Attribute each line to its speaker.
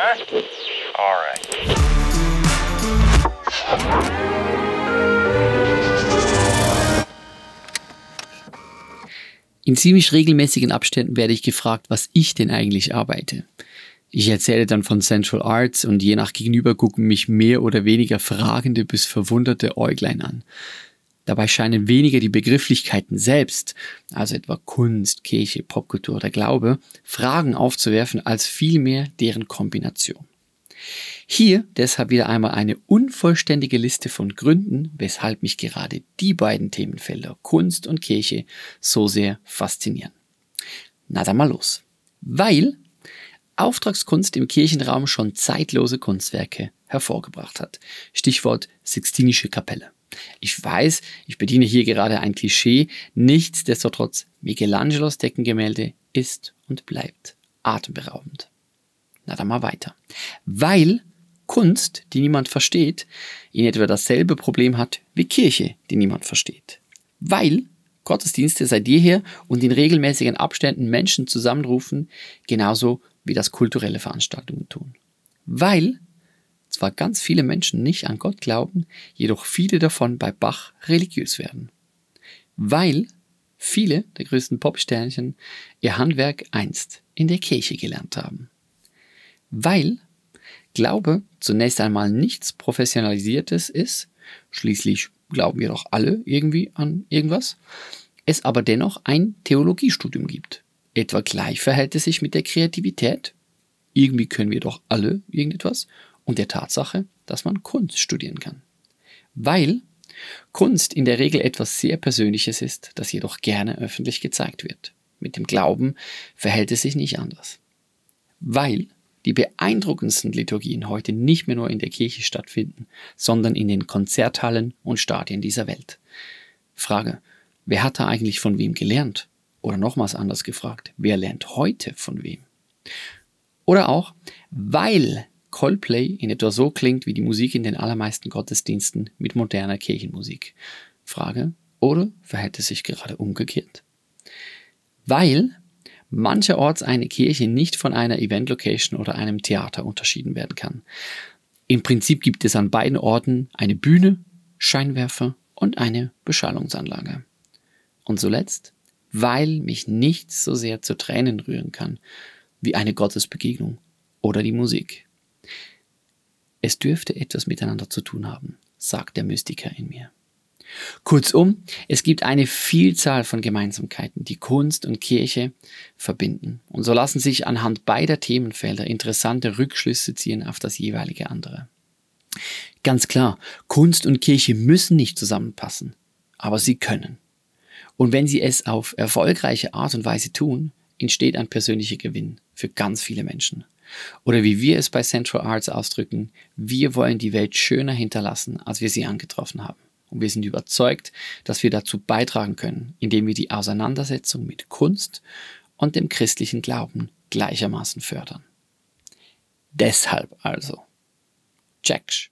Speaker 1: Huh? All.
Speaker 2: In ziemlich regelmäßigen Abständen werde ich gefragt, was ich denn eigentlich arbeite. Ich erzähle dann von Central Arts und je nach Gegenüber gucken mich mehr oder weniger fragende bis verwunderte Äuglein an. Dabei scheinen weniger die Begrifflichkeiten selbst, also etwa Kunst, Kirche, Popkultur oder Glaube, Fragen aufzuwerfen, als vielmehr deren Kombination. Hier deshalb wieder einmal eine unvollständige Liste von Gründen, weshalb mich gerade die beiden Themenfelder Kunst und Kirche so sehr faszinieren. Na dann mal los. Weil Auftragskunst im Kirchenraum schon zeitlose Kunstwerke hervorgebracht hat. Stichwort Sixtinische Kapelle. Ich weiß, ich bediene hier gerade ein Klischee, nichtsdestotrotz Michelangelos Deckengemälde ist und bleibt atemberaubend. Na dann mal weiter. Weil Kunst, die niemand versteht, in etwa dasselbe Problem hat wie Kirche, die niemand versteht. Weil Gottesdienste seit jeher und in regelmäßigen Abständen Menschen zusammenrufen, genauso wie das kulturelle Veranstaltungen tun. Weil zwar ganz viele Menschen nicht an Gott glauben, jedoch viele davon bei Bach religiös werden. Weil viele der größten Popsternchen ihr Handwerk einst in der Kirche gelernt haben. Weil Glaube zunächst einmal nichts Professionalisiertes ist, schließlich glauben wir doch alle irgendwie an irgendwas, es aber dennoch ein Theologiestudium gibt. Etwa gleich verhält es sich mit der Kreativität. Irgendwie können wir doch alle irgendetwas und der Tatsache, dass man Kunst studieren kann. Weil Kunst in der Regel etwas sehr Persönliches ist, das jedoch gerne öffentlich gezeigt wird. Mit dem Glauben verhält es sich nicht anders. Weil die beeindruckendsten Liturgien heute nicht mehr nur in der Kirche stattfinden, sondern in den Konzerthallen und Stadien dieser Welt. Frage, wer hat da eigentlich von wem gelernt? Oder nochmals anders gefragt, wer lernt heute von wem? Oder auch, weil Coldplay in etwa so klingt wie die Musik in den allermeisten Gottesdiensten mit moderner Kirchenmusik. Frage, oder verhält es sich gerade umgekehrt? Weil mancherorts eine Kirche nicht von einer Event-Location oder einem Theater unterschieden werden kann. Im Prinzip gibt es an beiden Orten eine Bühne, Scheinwerfer und eine Beschallungsanlage. Und zuletzt, weil mich nichts so sehr zu Tränen rühren kann wie eine Gottesbegegnung oder die Musik. Es dürfte etwas miteinander zu tun haben, sagt der Mystiker in mir. Kurzum, es gibt eine Vielzahl von Gemeinsamkeiten, die Kunst und Kirche verbinden. Und so lassen sich anhand beider Themenfelder interessante Rückschlüsse ziehen auf das jeweilige andere. Ganz klar, Kunst und Kirche müssen nicht zusammenpassen, aber sie können. Und wenn sie es auf erfolgreiche Art und Weise tun, entsteht ein persönlicher Gewinn für ganz viele Menschen. Oder wie wir es bei Central Arts ausdrücken, wir wollen die Welt schöner hinterlassen, als wir sie angetroffen haben. Und wir sind überzeugt, dass wir dazu beitragen können, indem wir die Auseinandersetzung mit Kunst und dem christlichen Glauben gleichermaßen fördern. Deshalb also. Checksch.